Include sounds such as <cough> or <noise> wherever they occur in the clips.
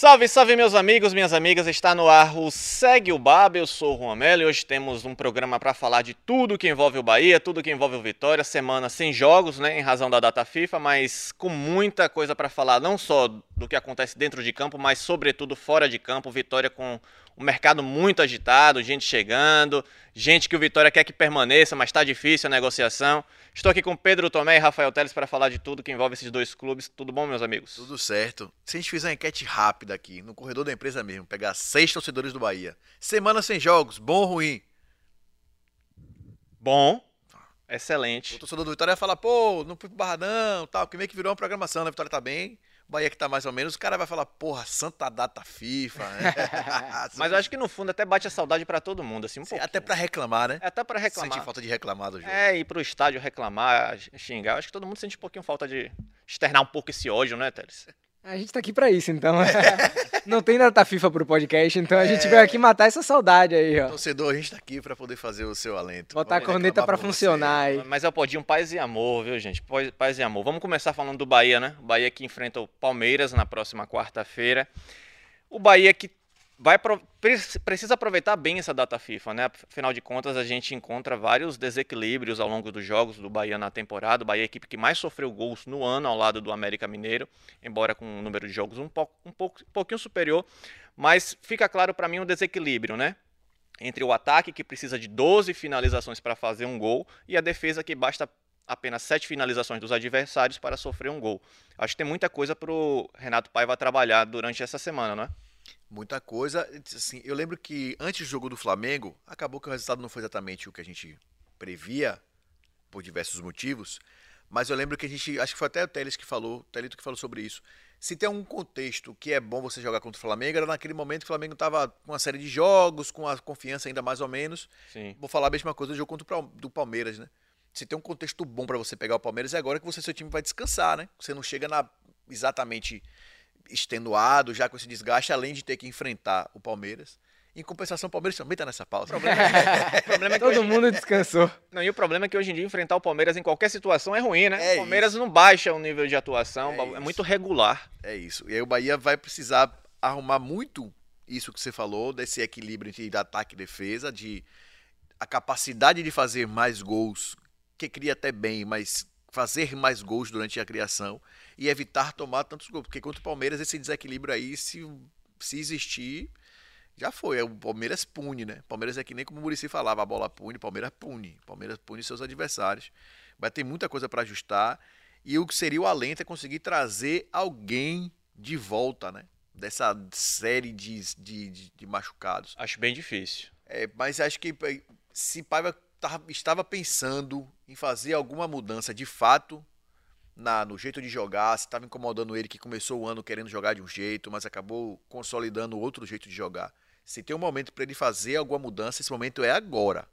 Salve, salve meus amigos, minhas amigas, está no ar o Segue o Baba, eu sou o Juan Melo e hoje temos um programa para falar de tudo que envolve o Bahia, tudo que envolve o Vitória, semana sem jogos, né, em razão da data FIFA, mas com muita coisa para falar, não só do que acontece dentro de campo, mas sobretudo fora de campo, Vitória com o mercado muito agitado, gente chegando, gente que o Vitória quer que permaneça, mas está difícil a negociação. Estou aqui com Pedro Tomé e Rafael Teles para falar de tudo que envolve esses dois clubes. Tudo bom, meus amigos? Tudo certo. Se a gente fizer uma enquete rápida aqui, no corredor da empresa mesmo, pegar seis torcedores do Bahia. Semana sem jogos, bom ou ruim? Bom. Excelente. O torcedor do Vitória vai falar, pô, não fui pro Barradão, tal, que meio que virou uma programação, né? Vitória tá bem. Bahia que tá mais ou menos, o cara vai falar, porra, santa data FIFA. Né? <laughs> <laughs> Mas eu acho que no fundo até bate a saudade para todo mundo, assim, um pouco. Até para reclamar, né? Até para reclamar. Sente falta de reclamar do jogo. É, ir pro estádio reclamar, xingar. Eu acho que todo mundo sente um pouquinho falta de externar um pouco esse ódio, né, Teles? A gente tá aqui pra isso, então. <laughs> Não tem data FIFA pro podcast, então a gente é... veio aqui matar essa saudade aí, ó. Torcedor, a gente tá aqui pra poder fazer o seu alento. Botar Vamos a corneta pra funcionar você. aí. Mas é o podinho paz e amor, viu, gente? Paz e amor. Vamos começar falando do Bahia, né? O Bahia que enfrenta o Palmeiras na próxima quarta-feira. O Bahia que vai precisa aproveitar bem essa data FIFA, né? Afinal de contas, a gente encontra vários desequilíbrios ao longo dos jogos do Bahia na temporada. O Bahia é a equipe que mais sofreu gols no ano ao lado do América Mineiro, embora com um número de jogos um pouco um, pouco, um pouquinho superior, mas fica claro para mim um desequilíbrio, né? Entre o ataque que precisa de 12 finalizações para fazer um gol e a defesa que basta apenas sete finalizações dos adversários para sofrer um gol. Acho que tem muita coisa para o Renato Paiva trabalhar durante essa semana, né? Muita coisa. Assim, eu lembro que antes do jogo do Flamengo, acabou que o resultado não foi exatamente o que a gente previa, por diversos motivos. Mas eu lembro que a gente, acho que foi até o Teles que falou, o Telito que falou sobre isso. Se tem um contexto que é bom você jogar contra o Flamengo, era naquele momento que o Flamengo estava com uma série de jogos, com a confiança ainda mais ou menos. Sim. Vou falar a mesma coisa do jogo contra o do Palmeiras, né? Se tem um contexto bom para você pegar o Palmeiras, é agora que você seu time vai descansar, né? Você não chega na exatamente extenuado, já com esse desgaste, além de ter que enfrentar o Palmeiras. Em compensação, o Palmeiras também está nessa pausa. O problema, é, <laughs> o problema é que Todo mundo descansou. Não, e o problema é que hoje em dia enfrentar o Palmeiras em qualquer situação é ruim, né? É o Palmeiras isso. não baixa o nível de atuação, é, é muito regular. É isso. E aí o Bahia vai precisar arrumar muito isso que você falou, desse equilíbrio entre ataque e defesa, de a capacidade de fazer mais gols, que cria até bem, mas fazer mais gols durante a criação e evitar tomar tantos gols. Porque contra o Palmeiras, esse desequilíbrio aí, se, se existir, já foi. O Palmeiras pune, né? O Palmeiras é que nem como o Murici falava, a bola pune, o Palmeiras pune. O Palmeiras pune seus adversários. Vai ter muita coisa para ajustar. E o que seria o alento é conseguir trazer alguém de volta, né? Dessa série de, de, de, de machucados. Acho bem difícil. É, mas acho que eh, se Paiva estava pensando em fazer alguma mudança de fato na, no jeito de jogar, se estava incomodando ele que começou o ano querendo jogar de um jeito, mas acabou consolidando outro jeito de jogar. Se tem um momento para ele fazer alguma mudança, esse momento é agora.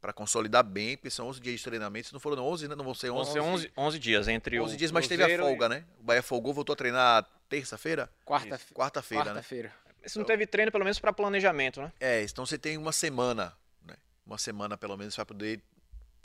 Para consolidar bem, porque são 11 dias de treinamento. Se não foram 11, né? não vão ser 11. Vão ser 11, 11 dias entre 11 dias, mas teve a folga, e... né? O Bahia folgou, voltou a treinar terça-feira? Quarta-feira. Quarta-feira, Quarta-feira. Né? Isso não teve treino, pelo menos para planejamento, né? É, então você tem uma semana? Uma semana, pelo menos, para poder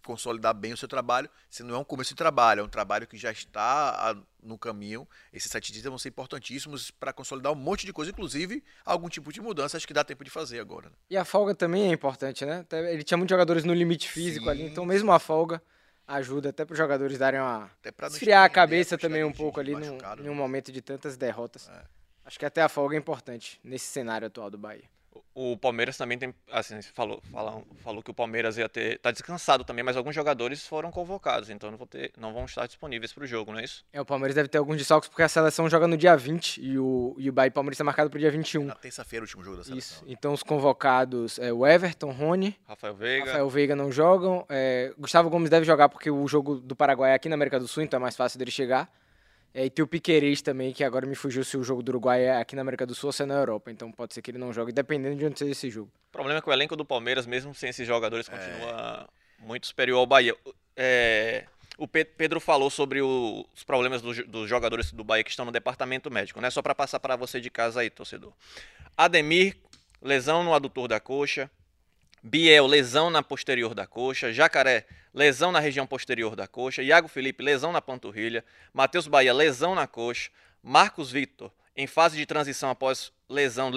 consolidar bem o seu trabalho. Se não é um começo de trabalho, é um trabalho que já está no caminho. Esses sete dias vão ser importantíssimos para consolidar um monte de coisa, inclusive algum tipo de mudança, acho que dá tempo de fazer agora. Né? E a folga também é importante, né? Ele tinha muitos jogadores no limite físico Sim. ali, então mesmo a folga ajuda até para os jogadores darem uma esfriar a cabeça também um pouco ali num, em um né? momento de tantas derrotas. É. Acho que até a folga é importante nesse cenário atual do Bahia. O Palmeiras também tem, assim, falou, falou, falou que o Palmeiras ia ter, tá descansado também, mas alguns jogadores foram convocados, então não, vão ter, não vão estar disponíveis para o jogo, não é isso? É, o Palmeiras deve ter alguns desfalques porque a seleção joga no dia 20 e o, e o Bahia Palmeiras está marcado para o dia 21. É na terça-feira o último jogo da seleção. Isso, então os convocados é o Everton, Rony, Rafael Veiga, Rafael Veiga não jogam, é, Gustavo Gomes deve jogar porque o jogo do Paraguai é aqui na América do Sul, então é mais fácil dele chegar. É, e tem o Piquerez também, que agora me fugiu se o jogo do Uruguai é aqui na América do Sul ou se é na Europa. Então pode ser que ele não jogue, dependendo de onde seja esse jogo. O problema é que o elenco do Palmeiras, mesmo sem esses jogadores, continua é. muito superior ao Bahia. É, o Pedro falou sobre o, os problemas do, dos jogadores do Bahia que estão no departamento médico, né? Só para passar para você de casa aí, torcedor. Ademir, lesão no adutor da coxa. Biel, lesão na posterior da coxa. Jacaré, lesão na região posterior da coxa. Iago Felipe, lesão na panturrilha. Matheus Bahia, lesão na coxa. Marcos Vitor, em fase de transição após lesão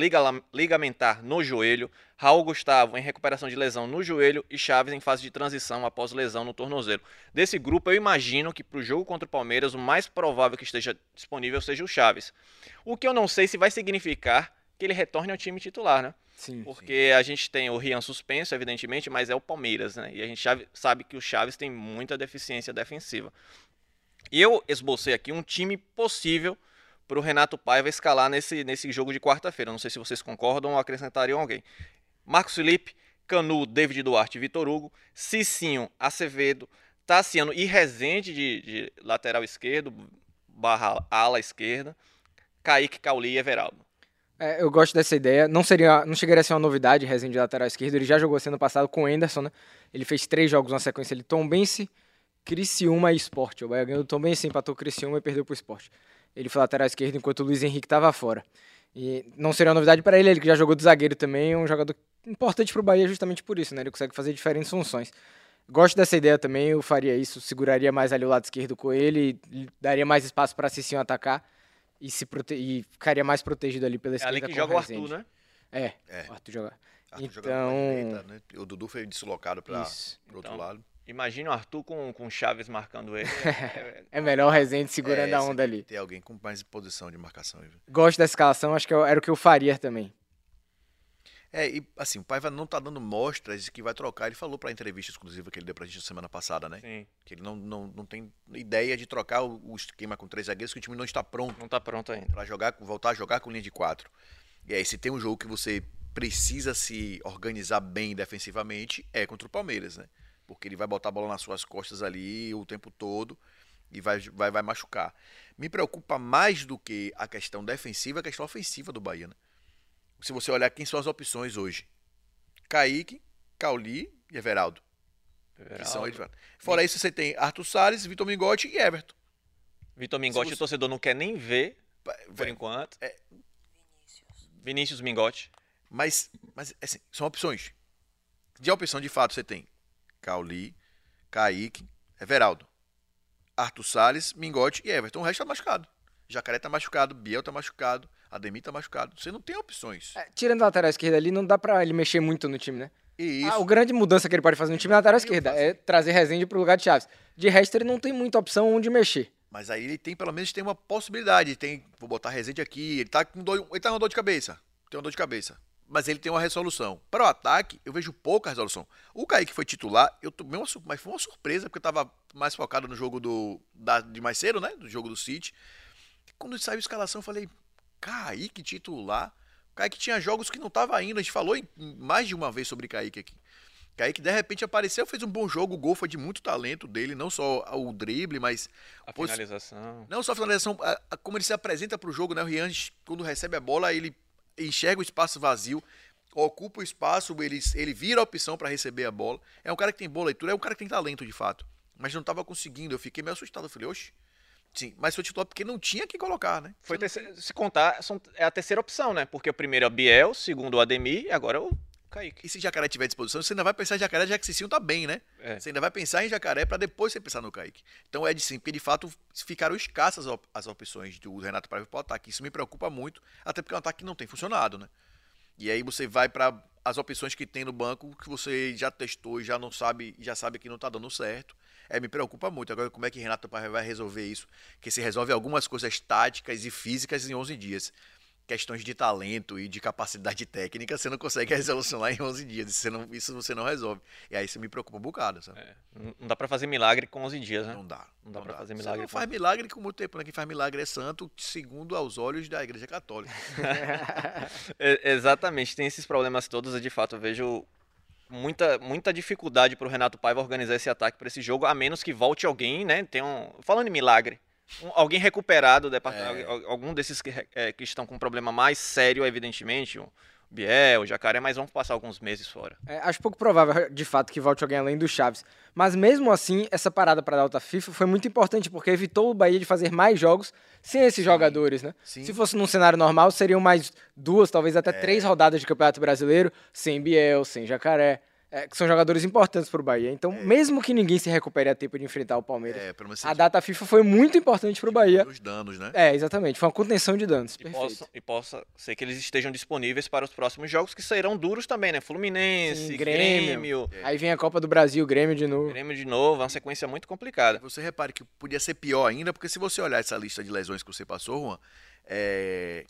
ligamentar no joelho. Raul Gustavo, em recuperação de lesão no joelho. E Chaves, em fase de transição após lesão no tornozelo. Desse grupo, eu imagino que para o jogo contra o Palmeiras, o mais provável que esteja disponível seja o Chaves. O que eu não sei se vai significar que ele retorne ao time titular, né? Sim, porque sim. a gente tem o Rian suspenso, evidentemente, mas é o Palmeiras, né? E a gente sabe que o Chaves tem muita deficiência defensiva. E eu esbocei aqui um time possível para o Renato Paiva escalar nesse, nesse jogo de quarta-feira. Não sei se vocês concordam ou acrescentariam alguém. Marcos Felipe, Canu, David Duarte, Vitor Hugo, Cicinho, Acevedo, Tassiano e Rezende de, de lateral esquerdo, barra ala esquerda, Kaique, Cauli e Everaldo. É, eu gosto dessa ideia. Não seria, não chegaria a ser uma novidade Rezende de lateral esquerdo. Ele já jogou assim no passado com o Anderson, né? Ele fez três jogos na sequência. Ele Tombense, Criciúma e Sport. O Bahia ganhou Tombense, empatou o Criciúma e perdeu pro Sport. Ele foi lateral esquerdo enquanto o Luiz Henrique estava fora. E não seria uma novidade para ele, ele que já jogou de zagueiro também, é um jogador importante para o Bahia justamente por isso, né? Ele consegue fazer diferentes funções. Gosto dessa ideia também, eu faria isso, seguraria mais ali o lado esquerdo com ele, daria mais espaço para Cicinho atacar e se prote... e ficaria mais protegido ali pela esquerda. É ali que joga o Arthur, né? É, é. o Arthur joga. Arthur então, direita, né? o Dudu foi deslocado para o outro então, lado. Imagina o Arthur com, com Chaves marcando ele. <laughs> é melhor o Rezende segurando é, a onda ali. Ter alguém com mais posição de marcação. Gosto da escalação, acho que era o que eu faria também. É, e assim, o Paiva não tá dando mostras de que vai trocar. Ele falou pra entrevista exclusiva que ele deu pra gente semana passada, né? Sim. Que ele não, não, não tem ideia de trocar o, o esquema com três zagueiros, que o time não está pronto. Não tá pronto ainda. Pra jogar, voltar a jogar com linha de quatro. E aí, se tem um jogo que você precisa se organizar bem defensivamente, é contra o Palmeiras, né? Porque ele vai botar a bola nas suas costas ali o tempo todo e vai, vai, vai machucar. Me preocupa mais do que a questão defensiva, a questão ofensiva do Bahia, né? Se você olhar quem são as opções hoje. Kaique, Cauli e Everaldo. Everaldo. Fora isso, você tem Arthur Salles, Vitor Mingotti e Everton. Vitor Mingotti, você... o torcedor não quer nem ver, por enquanto. É... Vinícius Mingotti. Mas, mas assim, são opções. De opção, de fato, você tem Cauli, Kaique, Everaldo, Arthur Salles, Mingotti e Everton. O resto tá machucado. Jacaré tá machucado, Biel tá machucado, Ademir tá machucado. Você não tem opções. É, tirando a lateral esquerda ali, não dá pra ele mexer muito no time, né? Isso. Ah, a grande mudança que ele pode fazer no time é lateral esquerda. É trazer Rezende pro lugar de Chaves. De resto, ele não tem muita opção onde mexer. Mas aí ele tem, pelo menos, tem uma possibilidade. Tem, vou botar Rezende aqui. Ele tá com dor, ele tá com dor de cabeça. Tem uma dor de cabeça. Mas ele tem uma resolução. Para o ataque, eu vejo pouca resolução. O Kaique foi titular, eu tomei uma, mas foi uma surpresa, porque eu tava mais focado no jogo do, da, de mais cedo, né? Do jogo do City. Quando saiu a escalação, eu falei, Kaique titular. Kaique tinha jogos que não estava indo. A gente falou mais de uma vez sobre Kaique aqui. Kaique de repente apareceu, fez um bom jogo. O gol foi de muito talento dele, não só o drible, mas. A finalização. Não só a finalização, a, a, como ele se apresenta para o jogo, né? O Rian, quando recebe a bola, ele enxerga o espaço vazio, ocupa o espaço, ele, ele vira a opção para receber a bola. É um cara que tem boa leitura, é um cara que tem talento de fato. Mas não estava conseguindo. Eu fiquei meio assustado. Eu falei, oxe. Sim, mas foi titular porque não tinha que colocar, né? Foi se contar, é a terceira opção, né? Porque o primeiro é o Biel, o segundo o Ademir e agora é o Kaique. E se Jacaré tiver disposição, você ainda vai pensar em Jacaré já que Cicinho tá bem, né? É. Você ainda vai pensar em Jacaré para depois você pensar no Kaique. Então é de sim, porque de fato ficaram escassas as opções do Renato para o ataque. Isso me preocupa muito, até porque é um ataque que não tem funcionado, né? E aí você vai para as opções que tem no banco que você já testou e já não sabe, já sabe que não tá dando certo é, me preocupa muito. Agora, como é que Renato vai resolver isso? Que se resolve algumas coisas táticas e físicas em 11 dias. Questões de talento e de capacidade técnica, você não consegue resolucionar em 11 dias. Isso você não, isso você não resolve. E aí isso me preocupa um bocado, sabe? É, não dá para fazer milagre com 11 dias, né? Não dá. Não dá para fazer milagre. Você não faz milagre com muito tempo, né? Quem faz milagre é santo, segundo aos olhos da Igreja Católica. <laughs> é, exatamente. Tem esses problemas todos. De fato, eu vejo muita, muita dificuldade para o Renato Paiva organizar esse ataque para esse jogo, a menos que volte alguém, né? Tem um, falando em milagre, um, alguém recuperado, é. algum desses que, é, que, estão com um problema mais sério, evidentemente, o Biel, Jacaré, mas vão passar alguns meses fora. É, acho pouco provável, de fato, que volte alguém além do Chaves. Mas mesmo assim, essa parada para a data FIFA foi muito importante, porque evitou o Bahia de fazer mais jogos sem esses Sim. jogadores, né? Sim. Se fosse num cenário normal, seriam mais duas, talvez até é. três rodadas de Campeonato Brasileiro, sem Biel, sem Jacaré é, que são jogadores importantes para o Bahia. Então, é. mesmo que ninguém se recupere a tempo de enfrentar o Palmeiras, é, a data FIFA foi muito importante para o Bahia. Os danos, né? É, exatamente. Foi uma contenção de danos. E possa, e possa, ser que eles estejam disponíveis para os próximos jogos, que serão duros também, né? Fluminense, Sim, Grêmio. Grêmio. Aí vem a Copa do Brasil, Grêmio de novo. Grêmio de novo, é uma sequência muito complicada. Você repare que podia ser pior ainda, porque se você olhar essa lista de lesões que você passou, Juan, é...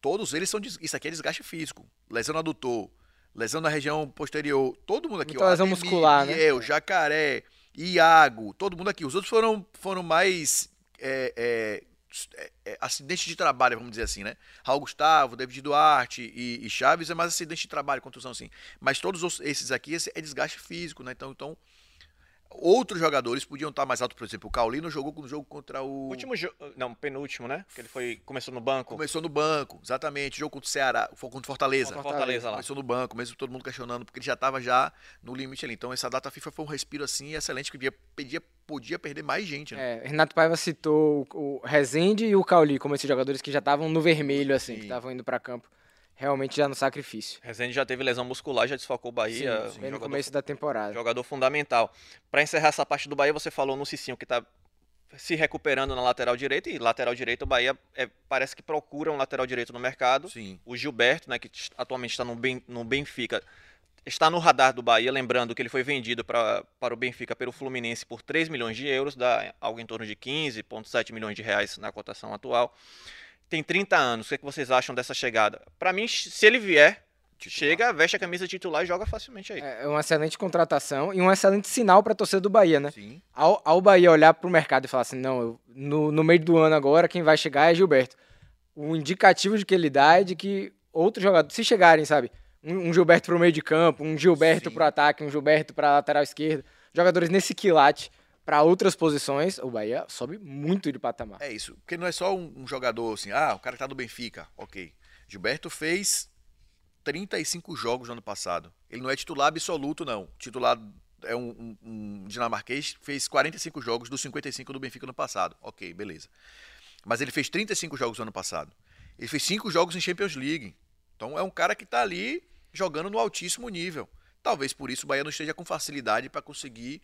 todos eles são. Isso aqui é desgaste físico. Lesão no adutor lesão na região posterior, todo mundo aqui. Muita lesão Ademir, muscular, né? Eu, Jacaré, Iago, todo mundo aqui. Os outros foram, foram mais é, é, é, é, acidentes de trabalho, vamos dizer assim, né? Raul Gustavo, David Duarte e, e Chaves é mais acidente de trabalho, contusão assim. Mas todos esses aqui é desgaste físico, né? Então, então Outros jogadores podiam estar mais alto, por exemplo, o Caulino jogou no jogo contra o. Último jogo. Não, penúltimo, né? Que ele foi. Começou no banco. Começou no banco, exatamente. Jogo contra o Ceará, contra o Fortaleza. Fortaleza, Fortaleza lá. Começou no banco, mesmo todo mundo questionando, porque ele já estava já no limite ali. Então essa data FIFA foi um respiro assim excelente, que podia, podia, podia perder mais gente, né? É, Renato Paiva citou o Rezende e o Cauli como esses jogadores que já estavam no vermelho, assim, Sim. que estavam indo para campo realmente já no sacrifício. Rezende já teve lesão muscular, já desfocou o Bahia. Sim, sim. Um no começo da temporada. Jogador fundamental. Para encerrar essa parte do Bahia, você falou no Cicinho que está se recuperando na lateral direita e lateral direito o Bahia é, parece que procura um lateral direito no mercado. Sim. O Gilberto, né, que atualmente está no, ben, no Benfica, está no radar do Bahia, lembrando que ele foi vendido pra, para o Benfica pelo Fluminense por 3 milhões de euros, dá algo em torno de 15,7 milhões de reais na cotação atual tem 30 anos. O que, é que vocês acham dessa chegada? Para mim, se ele vier, titular. chega, veste a camisa titular e joga facilmente aí. É, é uma excelente contratação e um excelente sinal para a torcida do Bahia, né? Sim. Ao, ao Bahia olhar para o mercado e falar assim, não, eu, no, no meio do ano agora, quem vai chegar é Gilberto. O indicativo de que ele dá é de que outros jogadores, se chegarem, sabe? Um, um Gilberto para o meio de campo, um Gilberto para o ataque, um Gilberto para lateral esquerda, jogadores nesse quilate para outras posições, o Bahia sobe muito de patamar. É isso, porque não é só um, um jogador assim, ah, o cara que tá do Benfica, ok. Gilberto fez 35 jogos no ano passado. Ele não é titular absoluto, não. Titular é um, um, um dinamarquês, fez 45 jogos dos 55 do Benfica no passado. Ok, beleza. Mas ele fez 35 jogos no ano passado. Ele fez 5 jogos em Champions League. Então é um cara que está ali jogando no altíssimo nível. Talvez por isso o Bahia não esteja com facilidade para conseguir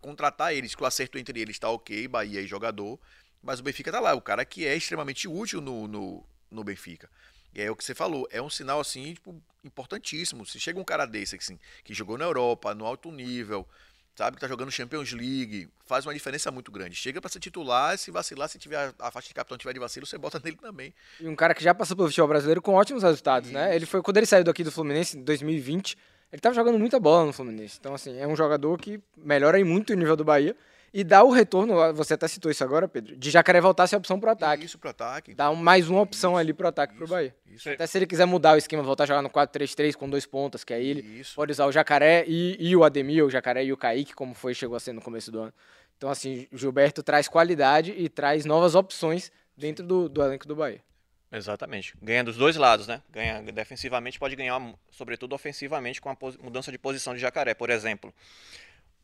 contratar eles, que o acerto entre eles está ok, Bahia e jogador, mas o Benfica tá lá, o cara que é extremamente útil no, no, no Benfica. E é o que você falou, é um sinal assim, tipo, importantíssimo. Se chega um cara desse assim, que jogou na Europa, no alto nível, sabe, que tá jogando Champions League, faz uma diferença muito grande. Chega para ser titular, se vacilar, se tiver a, faixa de capitão tiver de vacilo, você bota <laughs> nele também. E um cara que já passou pelo futebol brasileiro com ótimos resultados, né? Ele foi quando ele saiu daqui do Fluminense em 2020, ele tava jogando muita bola no Fluminense. Então, assim, é um jogador que melhora muito o nível do Bahia. E dá o retorno, você até citou isso agora, Pedro, de Jacaré voltar a ser opção pro ataque. Isso pro ataque. Dá mais uma opção isso, ali pro ataque isso, pro Bahia. Isso. Até se ele quiser mudar o esquema, voltar a jogar no 4-3-3 com dois pontas, que é ele, isso. pode usar o Jacaré e, e o Ademir, o Jacaré e o Kaique, como foi chegou a ser no começo do ano. Então, assim, o Gilberto traz qualidade e traz novas opções dentro do, do elenco do Bahia. Exatamente. Ganha dos dois lados, né? Ganha defensivamente, pode ganhar, sobretudo ofensivamente, com a mudança de posição de jacaré, por exemplo.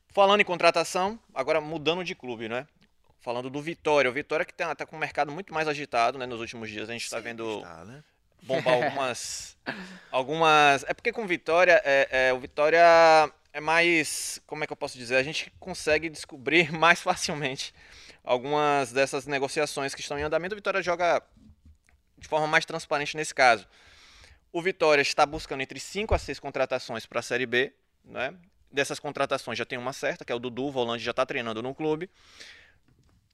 Falando em contratação, agora mudando de clube, né? Falando do Vitória. O Vitória que está tá com o mercado muito mais agitado né, nos últimos dias. A gente está vendo está, né? bombar <laughs> algumas. algumas. É porque com Vitória, é, é, o Vitória é mais. Como é que eu posso dizer? A gente consegue descobrir <laughs> mais facilmente algumas dessas negociações que estão em andamento. O Vitória joga de forma mais transparente nesse caso. O Vitória está buscando entre 5 a 6 contratações para a Série B. Né? Dessas contratações já tem uma certa, que é o Dudu, o volante já está treinando no clube.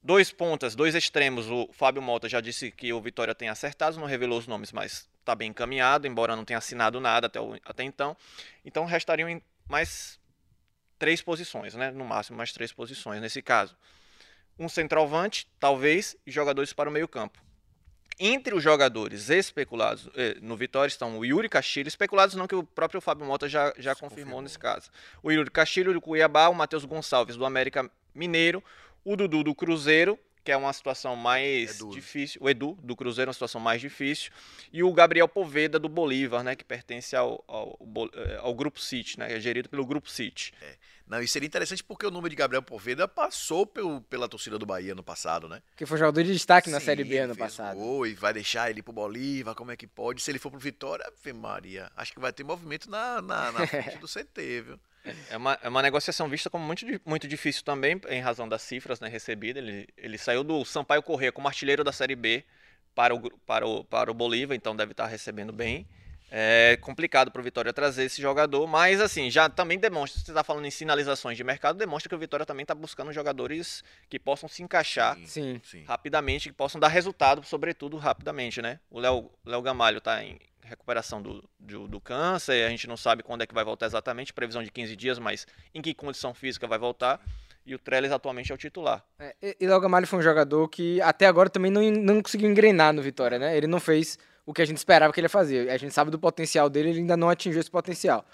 Dois pontas, dois extremos. O Fábio Mota já disse que o Vitória tem acertado, não revelou os nomes, mas está bem encaminhado, embora não tenha assinado nada até, o, até então. Então restariam mais três posições, né? no máximo mais três posições nesse caso. Um centroavante, talvez, e jogadores para o meio-campo. Entre os jogadores especulados eh, no Vitória estão o Yuri Castilho, especulados não que o próprio Fábio Mota já, já confirmou, confirmou, nesse caso. O Yuri Castilho do Cuiabá, o Matheus Gonçalves do América Mineiro, o Dudu do Cruzeiro, que é uma situação mais Edu. difícil. O Edu, do Cruzeiro, é uma situação mais difícil. E o Gabriel Poveda, do Bolívar, né? Que pertence ao, ao, ao Grupo City, né? É gerido pelo Grupo City. É. Não, e seria interessante porque o nome de Gabriel Poveda passou pelo, pela torcida do Bahia no passado, né? Que foi jogador de destaque Sim, na Série B ano passado. Gol, e vai deixar ele pro Bolívar, como é que pode? Se ele for pro Vitória, Ave Maria, acho que vai ter movimento na, na, na frente <laughs> do CT, viu? É uma, é uma negociação vista como muito, muito difícil também, em razão das cifras né, recebidas. Ele, ele saiu do Sampaio Corrêa como artilheiro da Série B para o, para o, para o Bolívar, então deve estar recebendo bem. É complicado para o Vitória trazer esse jogador, mas assim, já também demonstra, se você está falando em sinalizações de mercado, demonstra que o Vitória também está buscando jogadores que possam se encaixar sim, sim. rapidamente, que possam dar resultado, sobretudo rapidamente, né? O Léo Gamalho está em recuperação do, do, do, câncer, a gente não sabe quando é que vai voltar exatamente, previsão de 15 dias, mas em que condição física vai voltar. E o Trellis atualmente é o titular. É, e Léo Gamalho foi um jogador que até agora também não, não conseguiu engrenar no Vitória, né? Ele não fez o que a gente esperava que ele ia fazer. A gente sabe do potencial dele, ele ainda não atingiu esse potencial.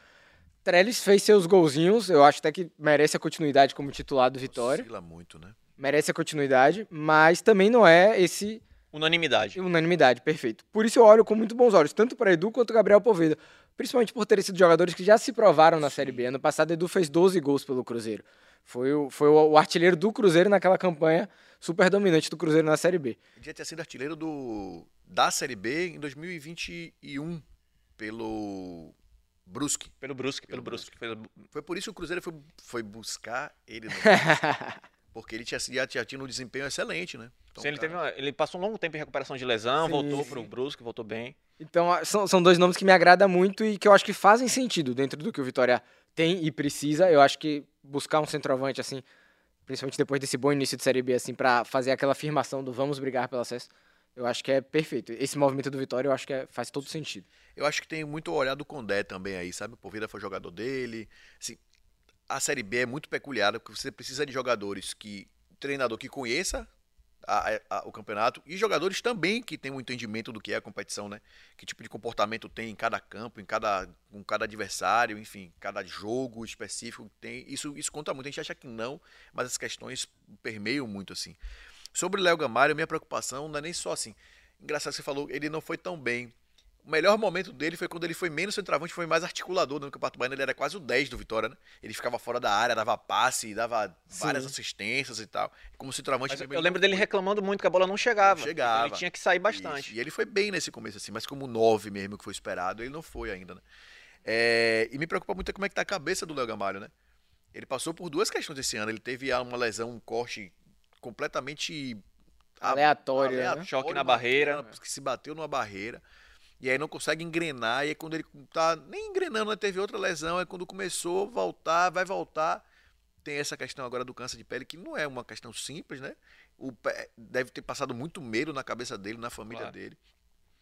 Trellis fez seus golzinhos, eu acho até que merece a continuidade como titular do Vitória. Oscila muito, né? Merece a continuidade, mas também não é esse Unanimidade. Unanimidade, perfeito. Por isso eu olho com muito bons olhos, tanto para Edu quanto Gabriel Poveda. Principalmente por terem sido jogadores que já se provaram na Série B. Ano passado, Edu fez 12 gols pelo Cruzeiro. Foi o, foi o artilheiro do Cruzeiro naquela campanha super dominante do Cruzeiro na Série B. Já tinha sido artilheiro do, da Série B em 2021 pelo Brusque. Pelo Brusque, pelo, pelo Brusque. Brusque. Foi por isso que o Cruzeiro foi, foi buscar ele no <laughs> Porque ele tinha, já, já tinha um desempenho excelente, né? Então, Sim, ele, teve uma, ele passou um longo tempo em recuperação de lesão, sim, voltou sim. pro Brusque, voltou bem. Então, são, são dois nomes que me agradam muito e que eu acho que fazem sentido dentro do que o Vitória tem e precisa. Eu acho que buscar um centroavante, assim, principalmente depois desse bom início de Série B, assim, para fazer aquela afirmação do vamos brigar pelo acesso, eu acho que é perfeito. Esse movimento do Vitória, eu acho que é, faz todo sentido. Eu acho que tem muito olhar do Condé também aí, sabe? O Poveda foi jogador dele. Assim, a Série B é muito peculiar, porque você precisa de jogadores que treinador que conheça a, a, o campeonato e jogadores também que têm um entendimento do que é a competição, né? Que tipo de comportamento tem em cada campo, em cada, com cada adversário, enfim, cada jogo específico tem. Isso, isso conta muito. A gente acha que não, mas as questões permeiam muito assim. Sobre o Léo Gamalho, minha preocupação não é nem só assim. Engraçado que você falou, ele não foi tão bem o melhor momento dele foi quando ele foi menos centroavante, foi mais articulador no Campeonato Baiano. Ele era quase o 10 do Vitória, né? Ele ficava fora da área, dava passe, dava Sim. várias assistências e tal. Como centroavante. Eu lembro dele reclamando muito que a bola não chegava. Não chegava. Ele tinha que sair bastante. Isso. E ele foi bem nesse começo, assim, mas como 9 mesmo que foi esperado, ele não foi ainda, né? É... e me preocupa muito como é que tá a cabeça do Léo Gamalho, né? Ele passou por duas questões esse ano. Ele teve uma lesão, um corte completamente aleatório, aleatório né? choque na barreira, que se bateu numa barreira. E aí não consegue engrenar, e aí quando ele tá nem engrenando, né, teve outra lesão, é quando começou a voltar, vai voltar. Tem essa questão agora do câncer de pele, que não é uma questão simples, né? O, deve ter passado muito medo na cabeça dele, na família claro. dele.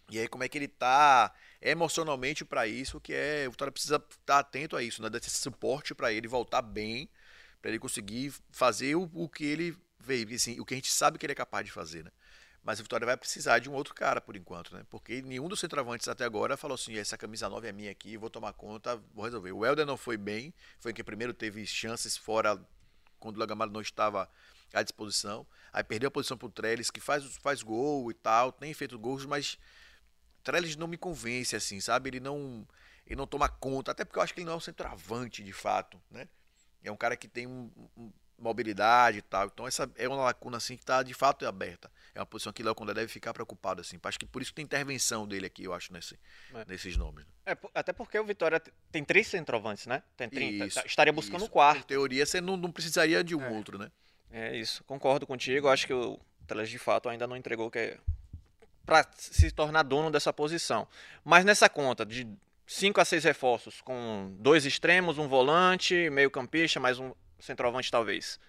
E aí como é que ele tá emocionalmente para isso, que é, o Vitória precisa estar tá atento a isso, né? Dar esse suporte para ele voltar bem, para ele conseguir fazer o, o que ele veio, assim, o que a gente sabe que ele é capaz de fazer, né? Mas o Vitória vai precisar de um outro cara por enquanto, né? Porque nenhum dos centroavantes até agora falou assim: essa camisa 9 é minha aqui, vou tomar conta, vou resolver. O Helder não foi bem, foi quem primeiro teve chances fora quando o Lagamaro não estava à disposição. Aí perdeu a posição para o Trellis, que faz, faz gol e tal, tem feito gols, mas Trellis não me convence assim, sabe? Ele não, ele não toma conta, até porque eu acho que ele não é um centroavante de fato, né? É um cara que tem um, um mobilidade e tal. Então essa é uma lacuna assim que está de fato aberta. É uma posição que Léo Condé deve ficar preocupado assim. Acho que por isso que tem intervenção dele aqui, eu acho, nesse, é. nesses nomes. Né? É, até porque o Vitória tem três centroavantes, né? Tem 30. Isso, estaria buscando o quarto. Em teoria, você não, não precisaria de um é. outro, né? É isso, concordo contigo. Acho que o Teles de fato ainda não entregou que é para se tornar dono dessa posição. Mas nessa conta de 5 a 6 reforços, com dois extremos, um volante, meio campista, mais um centroavante talvez.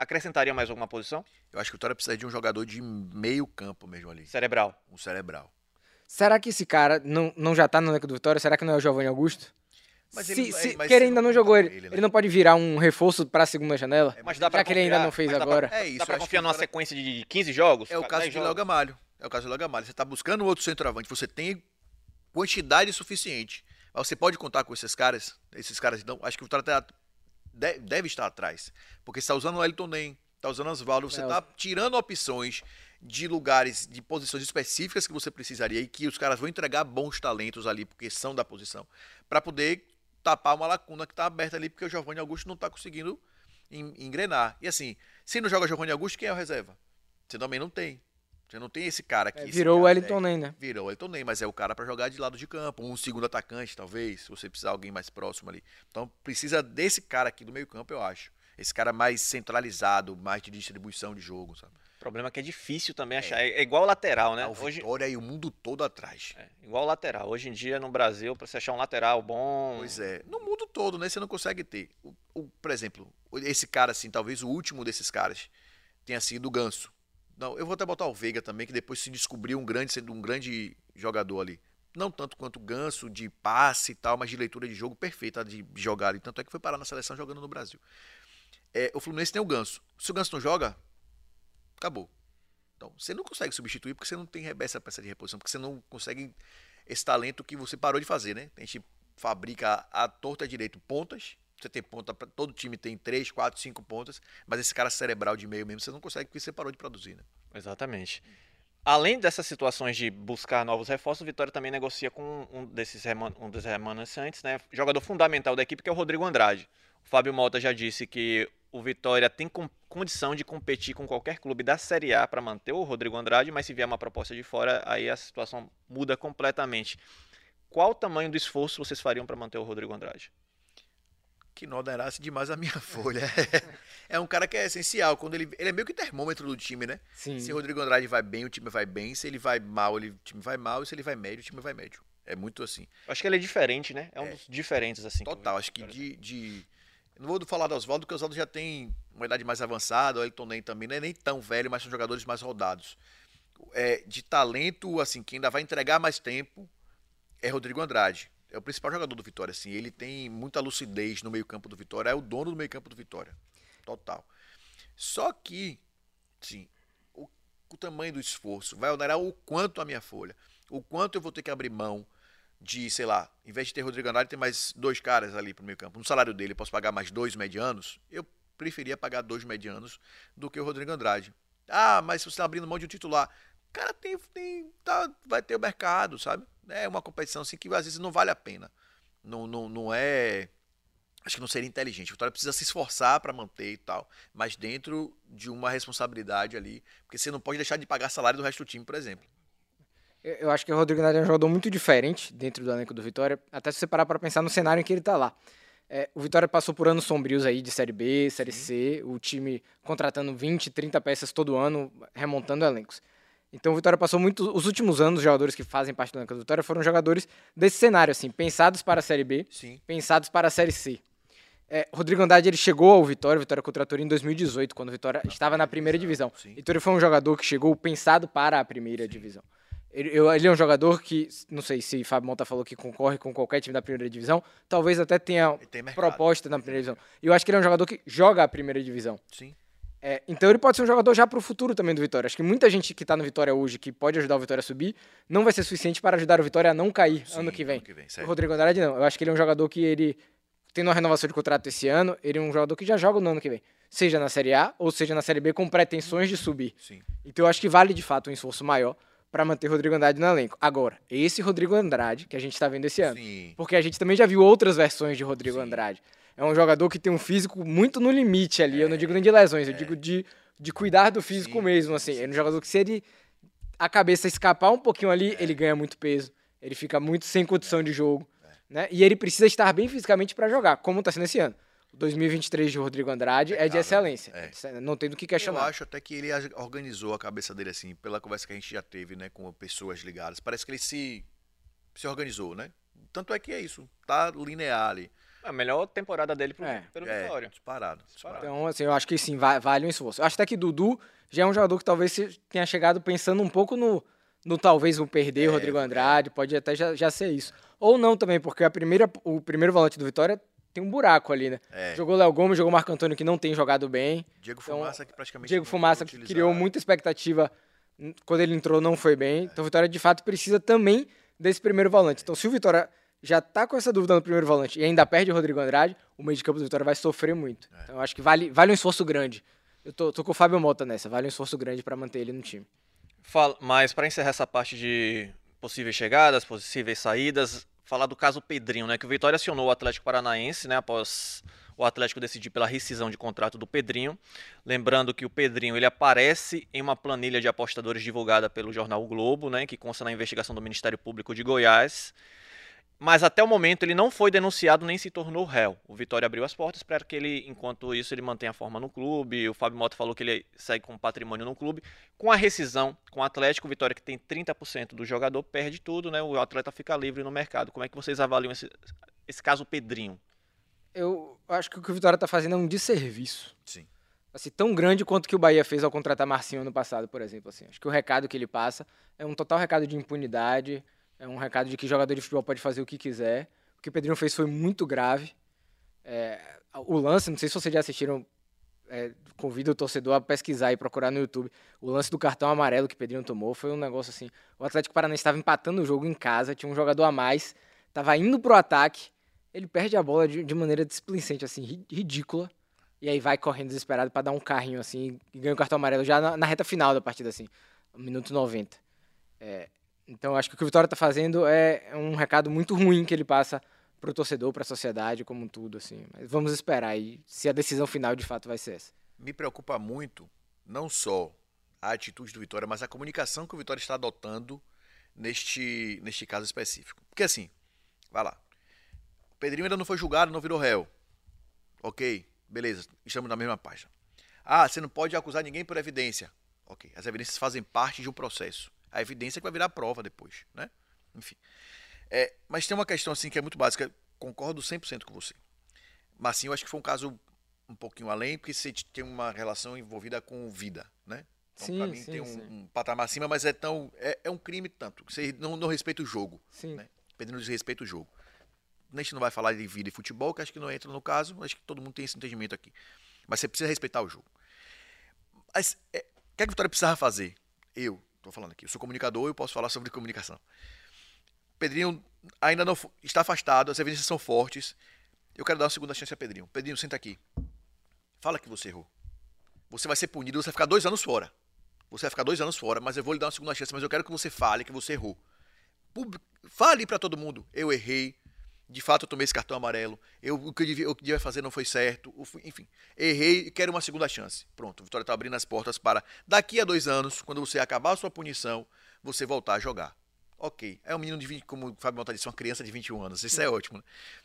Acrescentaria mais alguma posição? Eu acho que o Vitória precisa de um jogador de meio campo mesmo ali. Cerebral. Um cerebral. Será que esse cara não, não já tá no elenco do Vitória? Será que não é o Giovanni Augusto? Mas se, ele, se, mas ele ainda não jogou ele, ele, né? ele não pode virar um reforço para a segunda janela? É, mas dá já que ele ainda não fez agora. Pra, é isso. Dá pra confiar numa sequência de 15 jogos? É o caso de Léo Gamalho. É o caso de Léo Gamalho. Você tá buscando outro centroavante, você tem quantidade suficiente. Mas você pode contar com esses caras? Esses caras, então, acho que o Vitória tá deve estar atrás. Porque está usando o Elton Nem, Tá usando Oswaldo, você é, tá tirando opções de lugares, de posições específicas que você precisaria e que os caras vão entregar bons talentos ali, porque são da posição, para poder tapar uma lacuna que está aberta ali, porque o Giovanni Augusto não está conseguindo engrenar. E assim, se não joga Giovanni Augusto, quem é o reserva? Você também não tem. Você não tem esse cara aqui. É, virou o Wellington Ney, né? Virou o Wellington Ney, mas é o cara para jogar de lado de campo. Um segundo atacante, talvez, se você precisar de alguém mais próximo ali. Então precisa desse cara aqui do meio campo, eu acho. Esse cara mais centralizado, mais de distribuição de jogo, sabe? O problema é que é difícil também achar. É, é igual o lateral, né? É o Vitória Hoje... e o mundo todo atrás. É, igual o lateral. Hoje em dia, no Brasil, para você achar um lateral bom. Pois é. No mundo todo, né? Você não consegue ter. O, o, por exemplo, esse cara, assim, talvez o último desses caras tenha sido o Ganso. Não, eu vou até botar o Veiga também, que depois se descobriu um grande, sendo um grande jogador ali. Não tanto quanto o Ganso, de passe e tal, mas de leitura de jogo perfeita de jogar ali. Tanto é que foi parar na seleção jogando no Brasil. É, o Fluminense tem o Ganso. Se o Ganso não joga, acabou. Então, você não consegue substituir porque você não tem essa peça de reposição, porque você não consegue esse talento que você parou de fazer, né? A gente fabrica a torta direito pontas, você tem ponta, todo time tem 3, 4, 5 pontas, mas esse cara cerebral de meio mesmo você não consegue porque você parou de produzir, né? Exatamente. Além dessas situações de buscar novos reforços, o Vitória também negocia com um desses um dos remanescentes, né? Jogador fundamental da equipe que é o Rodrigo Andrade. O Fábio Mota já disse que o Vitória tem condição de competir com qualquer clube da Série A para manter o Rodrigo Andrade, mas se vier uma proposta de fora, aí a situação muda completamente. Qual o tamanho do esforço vocês fariam para manter o Rodrigo Andrade? Que não derasse demais a minha folha. é um cara que é essencial. Quando ele, ele é meio que termômetro do time, né? Sim. Se o Rodrigo Andrade vai bem, o time vai bem. Se ele vai mal, ele, o time vai mal. E se ele vai médio, o time vai médio. É muito assim. Acho que ele é diferente, né? É um é. dos diferentes, assim. Total. Acho que de, de não vou falar do Oswaldo, porque o Oswaldo já tem uma idade mais avançada, o Elton nem também não é nem tão velho, mas são jogadores mais rodados. É, de talento, assim, quem ainda vai entregar mais tempo é Rodrigo Andrade. É o principal jogador do Vitória, assim. Ele tem muita lucidez no meio-campo do Vitória, é o dono do meio-campo do Vitória. Total. Só que, sim, o, o tamanho do esforço vai onerar o quanto a minha folha, o quanto eu vou ter que abrir mão de, sei lá, em vez de ter Rodrigo Andrade, tem mais dois caras ali pro meio campo. No salário dele, eu posso pagar mais dois medianos. Eu preferia pagar dois medianos do que o Rodrigo Andrade. Ah, mas você está abrindo mão de um titular, cara tem, tem tá, vai ter o mercado, sabe? É uma competição assim que às vezes não vale a pena. Não, não, não é. Acho que não seria inteligente. O Vitória precisa se esforçar para manter e tal, mas dentro de uma responsabilidade ali, porque você não pode deixar de pagar salário do resto do time, por exemplo. Eu acho que o Rodrigo Nath é um jogador muito diferente dentro do elenco do Vitória, até se você parar para pensar no cenário em que ele está lá. É, o Vitória passou por anos sombrios aí de Série B, Série C, o time contratando 20, 30 peças todo ano, remontando elencos. Então o Vitória passou muito. Os últimos anos, os jogadores que fazem parte do do Vitória foram jogadores desse cenário, assim, pensados para a Série B, Sim. pensados para a Série C. É, Rodrigo Andrade ele chegou ao Vitória, o Vitória contratou ele em 2018, quando o Vitória estava na primeira divisão. Sim. Então ele foi um jogador que chegou pensado para a primeira Sim. divisão. Ele, ele, é um jogador que, não sei se Fábio Monta falou que concorre com qualquer time da primeira divisão, talvez até tenha proposta na primeira divisão. E eu acho que ele é um jogador que joga a primeira divisão. Sim. É, então ele pode ser um jogador já para o futuro também do Vitória. Acho que muita gente que está no Vitória hoje, que pode ajudar o Vitória a subir, não vai ser suficiente para ajudar o Vitória a não cair Sim, ano que vem. Ano que vem o Rodrigo Andrade não. Eu acho que ele é um jogador que ele, tendo uma renovação de contrato esse ano, ele é um jogador que já joga no ano que vem. Seja na Série A ou seja na Série B com pretensões de subir. Sim. Então eu acho que vale de fato um esforço maior para manter Rodrigo Andrade no elenco. Agora, esse Rodrigo Andrade que a gente está vendo esse ano. Sim. Porque a gente também já viu outras versões de Rodrigo. Andrade. É um jogador que tem um físico muito no limite ali. É, eu não digo nem de lesões, é. eu digo de, de cuidar do físico Sim. mesmo. assim. É um jogador que, se ele a cabeça escapar um pouquinho ali, é. ele ganha muito peso. Ele fica muito sem condição de jogo. É. Né? E ele precisa estar bem fisicamente para jogar, como está sendo esse ano. 2023 de Rodrigo Andrade é, é de excelência. É. Não tem do que questionar. Eu acho até que ele organizou a cabeça dele assim, pela conversa que a gente já teve, né, com pessoas ligadas. Parece que ele se se organizou, né? Tanto é que é isso, tá linear ali. A melhor temporada dele pro, é. pelo é, Vitória. Disparado, disparado. Então, assim, eu acho que sim, vale um esforço. Eu acho até que Dudu já é um jogador que talvez tenha chegado pensando um pouco no, no talvez o perder o é, Rodrigo Andrade, pode até já, já ser isso. Ou não também, porque a primeira, o primeiro volante do Vitória tem um buraco ali, né? É. Jogou Léo Gomes, jogou Marco Antônio, que não tem jogado bem. Diego então, Fumaça, que praticamente. Diego Fumaça, que criou muita expectativa quando ele entrou, não foi bem. É. Então, o Vitória, de fato, precisa também desse primeiro volante. Então, se o Vitória já tá com essa dúvida no primeiro volante e ainda perde o Rodrigo Andrade, o meio de campo do Vitória vai sofrer muito. É. Então, eu acho que vale, vale um esforço grande Eu tô, tô com o Fábio Mota nessa, vale um esforço grande para manter ele no time. Fala, mas para encerrar essa parte de possíveis chegadas, possíveis saídas, falar do caso Pedrinho, né? Que o Vitória acionou o Atlético Paranaense, né? Após o Atlético decidir pela rescisão de contrato do Pedrinho. Lembrando que o Pedrinho ele aparece em uma planilha de apostadores divulgada pelo jornal o Globo, né? Que consta na investigação do Ministério Público de Goiás mas até o momento ele não foi denunciado nem se tornou réu. O Vitória abriu as portas para que ele, enquanto isso, ele mantenha a forma no clube. O Fábio Mota falou que ele segue com patrimônio no clube. Com a rescisão com o Atlético, o Vitória que tem 30% do jogador perde tudo, né? O atleta fica livre no mercado. Como é que vocês avaliam esse, esse caso Pedrinho? Eu acho que o que o Vitória está fazendo é um desserviço. Sim. Assim, tão grande quanto que o Bahia fez ao contratar Marcinho ano passado, por exemplo. Assim. Acho que o recado que ele passa é um total recado de impunidade é um recado de que jogador de futebol pode fazer o que quiser. O que o Pedrinho fez foi muito grave. É, o lance, não sei se vocês já assistiram, é, convido o torcedor a pesquisar e procurar no YouTube. O lance do cartão amarelo que o Pedrinho tomou foi um negócio assim. O Atlético Paranaense estava empatando o jogo em casa, tinha um jogador a mais, estava indo pro ataque, ele perde a bola de, de maneira displicente, assim, ridícula. E aí vai correndo desesperado para dar um carrinho assim e ganha o cartão amarelo já na, na reta final da partida, assim, minuto 90. É, então, acho que o que o Vitória está fazendo é, é um recado muito ruim que ele passa para o torcedor, para a sociedade como um tudo, assim. Mas vamos esperar aí se a decisão final de fato vai ser essa. Me preocupa muito não só a atitude do Vitória, mas a comunicação que o Vitória está adotando neste, neste caso específico. Porque assim, vai lá. O Pedrinho ainda não foi julgado, não virou réu. Ok, beleza, estamos na mesma página. Ah, você não pode acusar ninguém por evidência. Ok, as evidências fazem parte de um processo a evidência que vai virar prova depois, né? Enfim. É, mas tem uma questão assim que é muito básica, concordo 100% com você. Mas sim, eu acho que foi um caso um pouquinho além, porque você tem uma relação envolvida com vida, né? Então, sim, pra mim sim, tem um, um, patamar acima, mas é tão é, é um crime tanto. Você não, não respeita o jogo, sim. né? Pedindo desrespeito o jogo. A gente não vai falar de vida e futebol, que acho que não entra no caso, acho que todo mundo tem esse entendimento aqui. Mas você precisa respeitar o jogo. Mas é, o que, é que o Vitória precisava fazer? Eu, Estou falando aqui. Eu sou comunicador e posso falar sobre comunicação. Pedrinho ainda não está afastado, as evidências são fortes. Eu quero dar uma segunda chance a Pedrinho. Pedrinho, senta aqui. Fala que você errou. Você vai ser punido, você vai ficar dois anos fora. Você vai ficar dois anos fora, mas eu vou lhe dar uma segunda chance. Mas eu quero que você fale que você errou. Fale para todo mundo. Eu errei de fato eu tomei esse cartão amarelo, eu, o, que eu devia, o que eu devia fazer não foi certo, enfim, errei e quero uma segunda chance. Pronto, o Vitória está abrindo as portas para daqui a dois anos, quando você acabar a sua punição, você voltar a jogar. Ok, é um menino de 20, como o Fábio Monta disse, uma criança de 21 anos, isso é ótimo.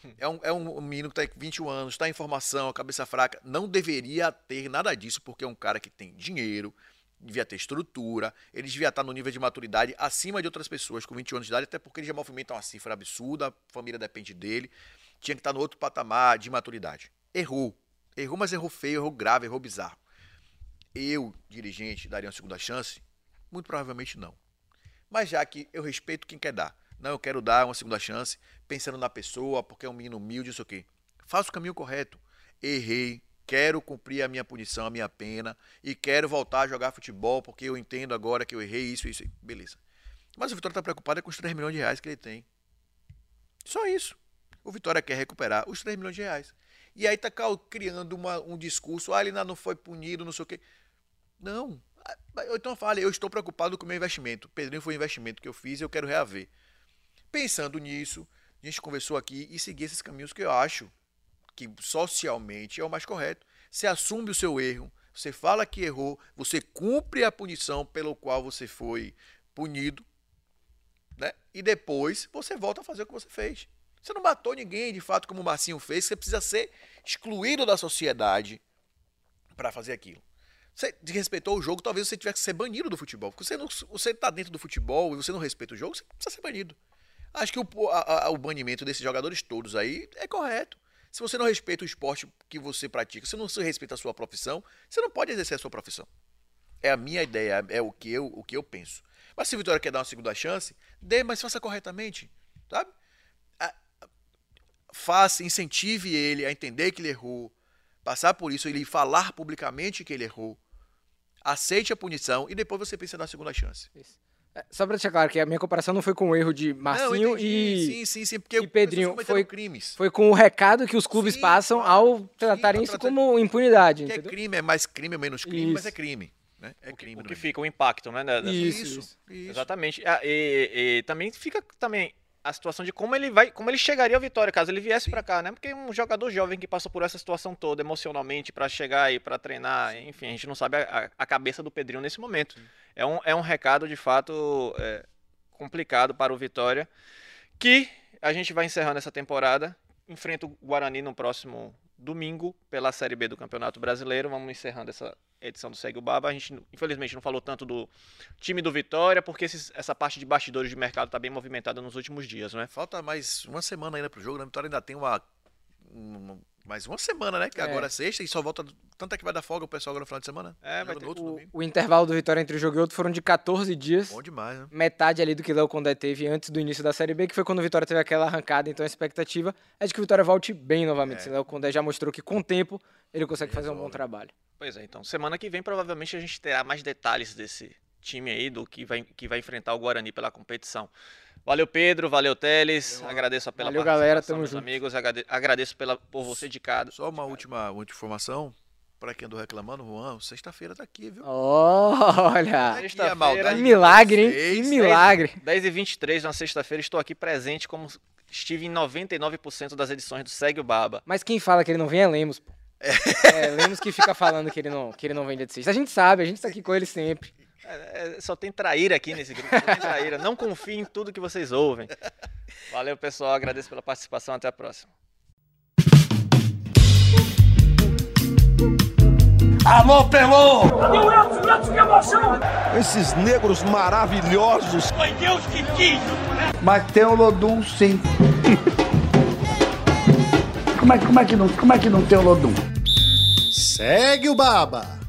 Né? É, um, é um menino que está 21 anos, está em formação, cabeça fraca, não deveria ter nada disso, porque é um cara que tem dinheiro, devia ter estrutura, ele devia estar no nível de maturidade acima de outras pessoas com 20 anos de idade, até porque ele já movimenta uma cifra absurda, a família depende dele, tinha que estar no outro patamar de maturidade. Errou. Errou, mas errou feio, errou grave, errou bizarro. Eu, dirigente, daria uma segunda chance? Muito provavelmente não. Mas já que eu respeito quem quer dar, não, eu quero dar uma segunda chance, pensando na pessoa, porque é um menino humilde, isso aqui. Faça o caminho correto. Errei, quero cumprir a minha punição, a minha pena e quero voltar a jogar futebol porque eu entendo agora que eu errei isso, isso, beleza. Mas o Vitória está preocupado é com os 3 milhões de reais que ele tem. Só isso. O Vitória quer recuperar os 3 milhões de reais. E aí está criando uma, um discurso, ah, ele não foi punido, não sei o quê. Não. Eu então fale, eu estou preocupado com o meu investimento. Pedrinho foi um investimento que eu fiz e eu quero reaver. Pensando nisso, a gente conversou aqui e seguir esses caminhos que eu acho que socialmente é o mais correto. Você assume o seu erro, você fala que errou, você cumpre a punição pelo qual você foi punido, né? E depois você volta a fazer o que você fez. Você não matou ninguém, de fato, como o Marcinho fez, você precisa ser excluído da sociedade para fazer aquilo. Você desrespeitou o jogo, talvez você tivesse que ser banido do futebol. Porque você, não, você tá dentro do futebol e você não respeita o jogo, você precisa ser banido. Acho que o, a, a, o banimento desses jogadores todos aí é correto. Se você não respeita o esporte que você pratica, se não respeita a sua profissão, você não pode exercer a sua profissão. É a minha ideia, é o que eu, o que eu penso. Mas se o Vitória quer dar uma segunda chance, dê, mas faça corretamente, sabe? Faça, incentive ele a entender que ele errou, passar por isso, ele falar publicamente que ele errou, aceite a punição e depois você pensa na segunda chance. Isso. É, só pra deixar claro que a minha comparação não foi com o erro de Marcinho não, e, sim, sim, sim, porque e Pedrinho. Foi, crimes. foi com o recado que os clubes sim, passam ao tratarem isso tratar... como impunidade. Que é crime, é mais crime, é menos crime, isso. mas é crime. Né? É o crime. O que fica, o impacto, né? Isso, isso, isso. Exatamente. Ah, e, e, também fica também a situação de como ele vai, como ele chegaria ao Vitória caso ele viesse para cá, né? Porque um jogador jovem que passou por essa situação toda emocionalmente para chegar e para treinar, enfim, a gente não sabe a, a, cabeça do Pedrinho nesse momento. É um, é um recado de fato é, complicado para o Vitória, que a gente vai encerrando essa temporada, enfrenta o Guarani no próximo domingo pela Série B do Campeonato Brasileiro. Vamos encerrando essa edição do Segue o Baba. A gente, infelizmente, não falou tanto do time do Vitória, porque esses, essa parte de bastidores de mercado está bem movimentada nos últimos dias, né? Falta mais uma semana ainda para o jogo, né? A Vitória ainda tem uma, uma mais uma semana, né? Que é. agora é sexta e só volta. Tanto é que vai dar folga o pessoal agora no final de semana. É, vai ter... o, o, intervalo do Vitória entre o jogo e outro foram de 14 dias. Bom demais, né? Metade ali do que Léo Condé teve antes do início da Série B, que foi quando o Vitória teve aquela arrancada. Então a expectativa é de que o Vitória volte bem novamente. É. Léo Condé já mostrou que com o tempo ele consegue fazer um bom trabalho. Pois é, então semana que vem provavelmente a gente terá mais detalhes desse time aí, do que vai, que vai enfrentar o Guarani pela competição. Valeu, Pedro. Valeu, Teles. Valeu, agradeço pela valeu, galera. Tamo meus junto. amigos. Agradeço pela, por você dedicado. Só uma última, última informação. Para quem andou reclamando, Juan, sexta-feira tá aqui, viu? Olha! Sexta-feira. Que milagre, hein? Que milagre. 10, e 23 na sexta-feira, estou aqui presente como estive em 99% das edições do Segue o Baba. Mas quem fala que ele não vem é Lemos, pô. É. é, Lemos que fica falando que ele não, que ele não vem de sexta. A gente sabe, a gente tá aqui com ele sempre. É, é, só tem traíra aqui nesse grupo, só tem traíra. Não confie em tudo que vocês ouvem. Valeu, pessoal. Agradeço pela participação. Até a próxima. Alô, Pelô! Esses negros maravilhosos. Foi Deus que quis. Mas tem o Lodum, sim. como, é, como, é que não, como é que não tem o Lodum? Segue o Baba.